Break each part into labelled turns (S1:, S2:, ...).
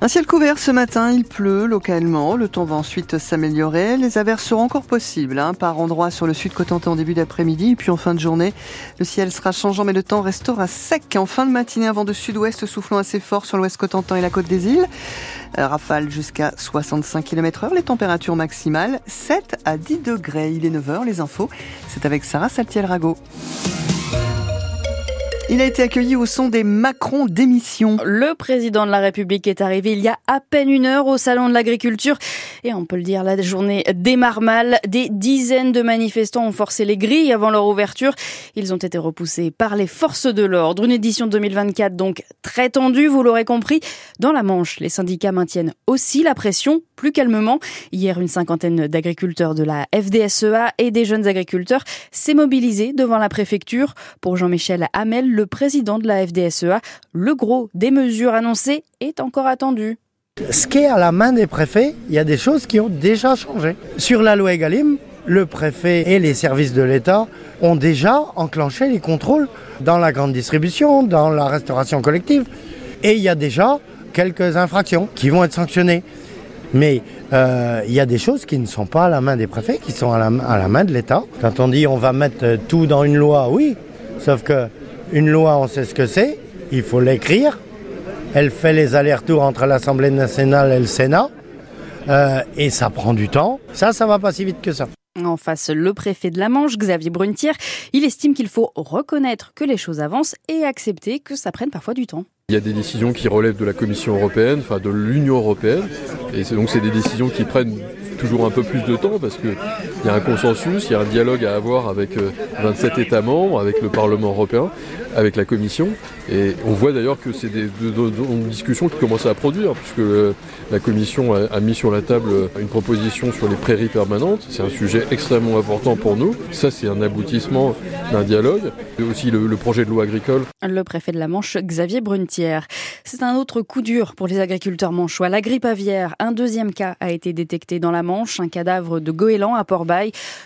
S1: Un ciel couvert ce matin, il pleut localement. Le temps va ensuite s'améliorer. Les averses seront encore possibles hein, par endroits sur le sud Cotentin en début d'après-midi. Puis en fin de journée, le ciel sera changeant, mais le temps restera sec. En fin de matinée, un vent de sud-ouest soufflant assez fort sur l'ouest Cotentin et la côte des îles. Rafale jusqu'à 65 km heure. Les températures maximales 7 à 10 degrés. Il est 9h, les infos. C'est avec Sarah Saltiel-Rago. Il a été accueilli au son des Macron d'émission.
S2: Le président de la République est arrivé il y a à peine une heure au salon de l'agriculture et on peut le dire, la journée démarre mal. Des dizaines de manifestants ont forcé les grilles avant leur ouverture. Ils ont été repoussés par les forces de l'ordre. Une édition 2024 donc très tendue, vous l'aurez compris. Dans la Manche, les syndicats maintiennent aussi la pression, plus calmement. Hier, une cinquantaine d'agriculteurs de la FDSEA et des jeunes agriculteurs s'est mobilisés devant la préfecture. Pour Jean-Michel Hamel, le président de la FDSEA, le gros des mesures annoncées est encore attendu.
S3: Ce qui est à la main des préfets, il y a des choses qui ont déjà changé. Sur la loi Egalim, le préfet et les services de l'État ont déjà enclenché les contrôles dans la grande distribution, dans la restauration collective. Et il y a déjà quelques infractions qui vont être sanctionnées. Mais euh, il y a des choses qui ne sont pas à la main des préfets, qui sont à la, à la main de l'État. Quand on dit on va mettre tout dans une loi, oui, sauf que une loi, on sait ce que c'est, il faut l'écrire. Elle fait les allers-retours entre l'Assemblée nationale et le Sénat. Euh, et ça prend du temps. Ça, ça va pas si vite que ça.
S2: En face, le préfet de la Manche, Xavier Brunetière, il estime qu'il faut reconnaître que les choses avancent et accepter que ça prenne parfois du temps.
S4: Il y a des décisions qui relèvent de la Commission européenne, enfin de l'Union européenne, et donc c'est des décisions qui prennent toujours un peu plus de temps parce qu'il y a un consensus, il y a un dialogue à avoir avec 27 euh, États membres, avec le Parlement européen, avec la Commission. Et on voit d'ailleurs que c'est des, discussions qui commencent à produire, puisque euh, la Commission a, mis sur la table une proposition sur les prairies permanentes. C'est un sujet extrêmement important pour nous. Ça, c'est un aboutissement d'un dialogue. Et aussi le, projet de loi agricole.
S2: Le préfet de la Manche, Xavier Brunetière. C'est un autre coup dur pour les agriculteurs manchois. La grippe aviaire, un deuxième cas a été détecté dans la Manche, un cadavre de goéland à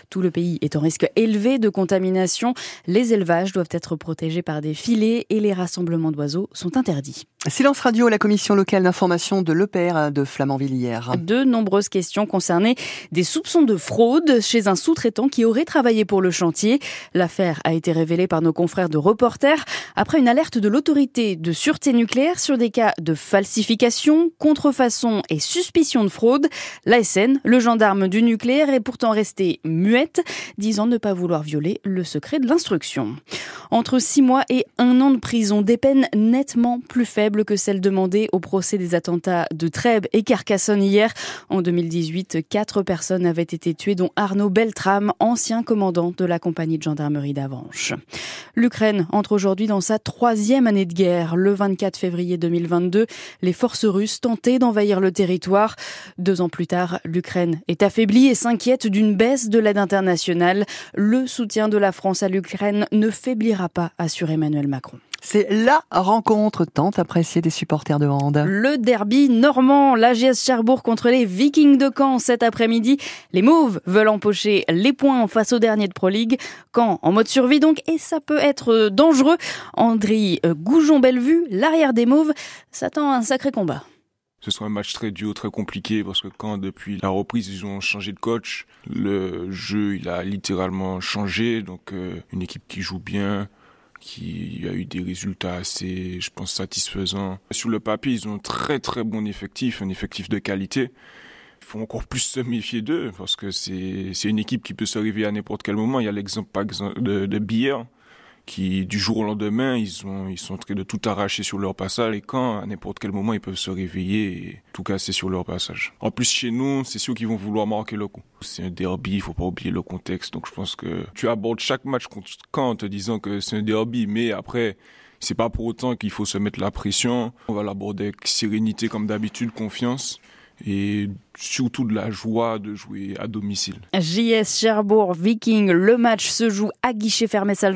S2: Tout le pays est en risque élevé de contamination. Les élevages doivent être protégés par des filets et les rassemblements d'oiseaux sont interdits.
S1: Silence radio, la commission locale d'information de l'EPR de Flamanville hier.
S2: De nombreuses questions concernaient des soupçons de fraude chez un sous-traitant qui aurait travaillé pour le chantier. L'affaire a été révélée par nos confrères de reporters après une alerte de l'autorité de sûreté nucléaire sur des cas de falsification, contrefaçon et suspicion de fraude. L'ASN, le gendarme du nucléaire, est pourtant resté muette, disant ne pas vouloir violer le secret de l'instruction. Entre six mois et un an de prison, des peines nettement plus faibles que celle demandée au procès des attentats de Trèbes et Carcassonne hier. En 2018, quatre personnes avaient été tuées, dont Arnaud Beltrame, ancien commandant de la compagnie de gendarmerie d'Avanche. L'Ukraine entre aujourd'hui dans sa troisième année de guerre. Le 24 février 2022, les forces russes tentaient d'envahir le territoire. Deux ans plus tard, l'Ukraine est affaiblie et s'inquiète d'une baisse de l'aide internationale. Le soutien de la France à l'Ukraine ne faiblira pas, assure Emmanuel Macron.
S1: C'est la rencontre tant appréciée des supporters de hand.
S2: Le derby normand, l'AGS Cherbourg contre les Vikings de Caen cet après-midi. Les Mauves veulent empocher les points face au dernier de Pro League. Caen en mode survie donc, et ça peut être dangereux. André Goujon-Bellevue, l'arrière des Mauves, s'attend à un sacré combat.
S5: Ce sera un match très dur, très compliqué parce que quand depuis la reprise ils ont changé de coach, le jeu il a littéralement changé. Donc euh, une équipe qui joue bien, qui a eu des résultats assez, je pense, satisfaisants. Sur le papier, ils ont un très très bon effectif, un effectif de qualité. Il faut encore plus se méfier d'eux parce que c'est une équipe qui peut se réveiller à n'importe quel moment. Il y a l'exemple de, de Bière qui du jour au lendemain ils ont ils sont en train de tout arracher sur leur passage et quand à n'importe quel moment ils peuvent se réveiller et tout casser sur leur passage. En plus chez nous, c'est sûr qu'ils vont vouloir marquer le coup. C'est un derby, il faut pas oublier le contexte. Donc je pense que tu abordes chaque match contre en te disant que c'est un derby mais après c'est pas pour autant qu'il faut se mettre la pression. On va l'aborder avec sérénité comme d'habitude, confiance et surtout de la joie de jouer à domicile.
S2: JS Cherbourg Viking, le match se joue à guichet fermé salle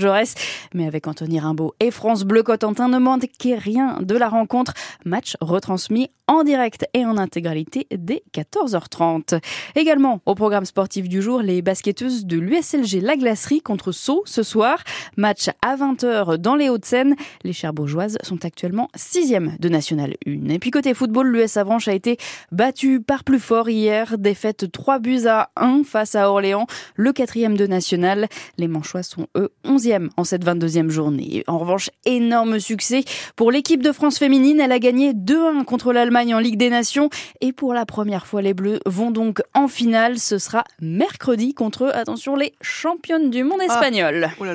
S2: mais avec Anthony Rimbaud et France Bleu Cotentin ne manquez rien de la rencontre. Match retransmis en direct et en intégralité dès 14h30. Également au programme sportif du jour, les basketteuses de l'USLG La Glacerie contre Sceaux ce soir. Match à 20h dans les Hauts-de-Seine. Les Cherbourgeoises sont actuellement 6e de National 1. Et puis côté football, l'US Avranches a été battu par plus fort hier. Défaite 3 buts à 1 face à Orléans, le quatrième de National. Les Manchois sont eux 11e en cette 22e journée. En revanche, énorme succès pour l'équipe de France féminine. Elle a gagné 2-1 contre l'Allemagne en Ligue des Nations. Et pour la première fois, les Bleus vont donc en finale. Ce sera mercredi contre, attention, les championnes du monde espagnol.
S1: Oh